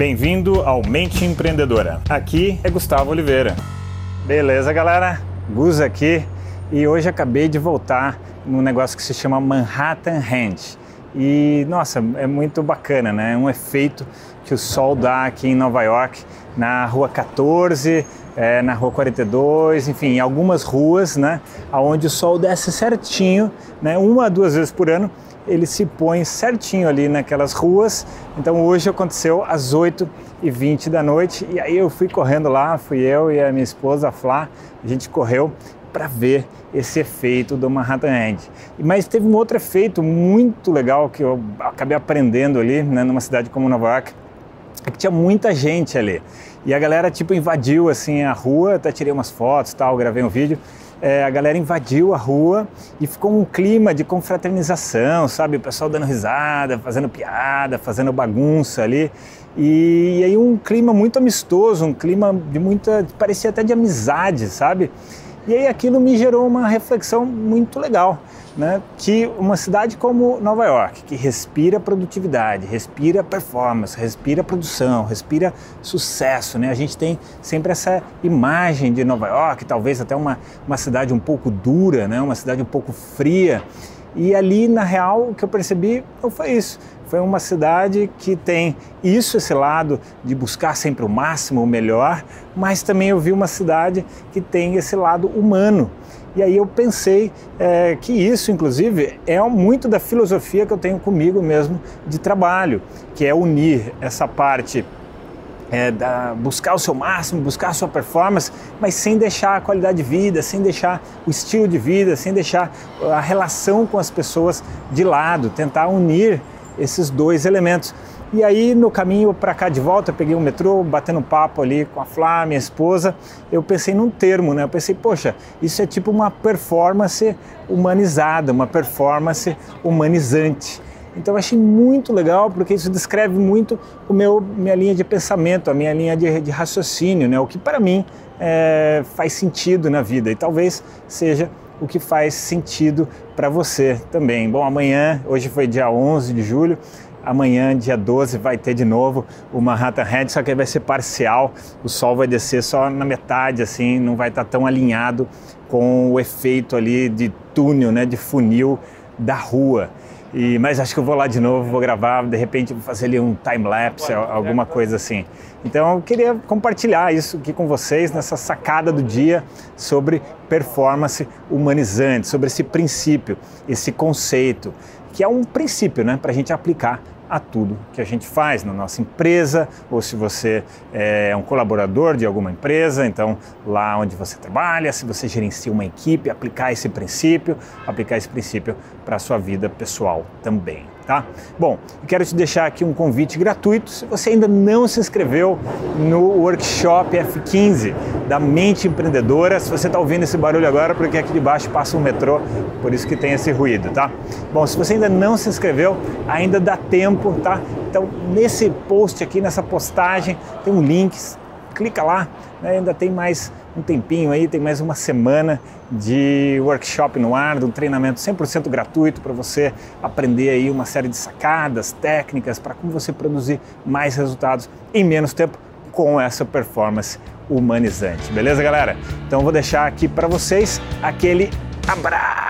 Bem-vindo ao Mente Empreendedora. Aqui é Gustavo Oliveira. Beleza, galera? Gus aqui e hoje acabei de voltar num negócio que se chama Manhattan Hand. E nossa, é muito bacana, né? É um efeito que o sol dá aqui em Nova York, na rua 14, é, na rua 42, enfim, algumas ruas, né? Onde o sol desce certinho, né? Uma, duas vezes por ano ele se põe certinho ali naquelas ruas. Então hoje aconteceu às 8h20 da noite e aí eu fui correndo lá, fui eu e a minha esposa, a Flá, a gente correu para ver esse efeito do Manhattan End. Mas teve um outro efeito muito legal que eu acabei aprendendo ali, né, numa cidade como Nova York, é que tinha muita gente ali. E a galera tipo invadiu assim a rua, até tirei umas fotos, tal, gravei um vídeo é, a galera invadiu a rua e ficou um clima de confraternização, sabe? O pessoal dando risada, fazendo piada, fazendo bagunça ali. E, e aí um clima muito amistoso, um clima de muita, parecia até de amizade, sabe? E aí aquilo me gerou uma reflexão muito legal né, que uma cidade como Nova York, que respira produtividade, respira performance, respira produção, respira sucesso, né? A gente tem sempre essa imagem de Nova York, talvez até uma, uma cidade um pouco dura, né? uma cidade um pouco fria. E ali, na real, o que eu percebi foi isso. Foi uma cidade que tem isso, esse lado de buscar sempre o máximo, o melhor, mas também eu vi uma cidade que tem esse lado humano, e aí eu pensei é, que isso, inclusive, é muito da filosofia que eu tenho comigo mesmo de trabalho, que é unir essa parte é, da, buscar o seu máximo, buscar a sua performance, mas sem deixar a qualidade de vida, sem deixar o estilo de vida, sem deixar a relação com as pessoas de lado, tentar unir esses dois elementos. E aí, no caminho para cá de volta, peguei um metrô, batendo papo ali com a Flá, minha esposa, eu pensei num termo, né? Eu pensei, poxa, isso é tipo uma performance humanizada, uma performance humanizante. Então eu achei muito legal porque isso descreve muito o meu minha linha de pensamento, a minha linha de, de raciocínio, né? O que para mim é, faz sentido na vida e talvez seja o que faz sentido para você também. Bom, amanhã, hoje foi dia 11 de julho, Amanhã, dia 12, vai ter de novo o Manhattan Head, só que vai ser parcial. O sol vai descer só na metade, assim, não vai estar tá tão alinhado com o efeito ali de túnel, né, de funil da rua. E, mas acho que eu vou lá de novo, vou gravar, de repente vou fazer ali um time-lapse, alguma coisa assim. Então eu queria compartilhar isso aqui com vocês nessa sacada do dia sobre performance humanizante, sobre esse princípio, esse conceito que é um princípio né, para a gente aplicar a tudo que a gente faz na nossa empresa, ou se você é um colaborador de alguma empresa, então lá onde você trabalha, se você gerencia uma equipe, aplicar esse princípio, aplicar esse princípio para a sua vida pessoal também tá? Bom, quero te deixar aqui um convite gratuito. Se você ainda não se inscreveu no workshop F15 da Mente Empreendedora, se você está ouvindo esse barulho agora, porque aqui de baixo passa um metrô, por isso que tem esse ruído, tá? Bom, se você ainda não se inscreveu, ainda dá tempo, tá? Então, nesse post aqui, nessa postagem, tem um link, clica lá, né? ainda tem mais um tempinho aí, tem mais uma semana de workshop no ar, de um treinamento 100% gratuito para você aprender aí uma série de sacadas, técnicas para como você produzir mais resultados em menos tempo com essa performance humanizante. Beleza, galera? Então vou deixar aqui para vocês aquele abraço.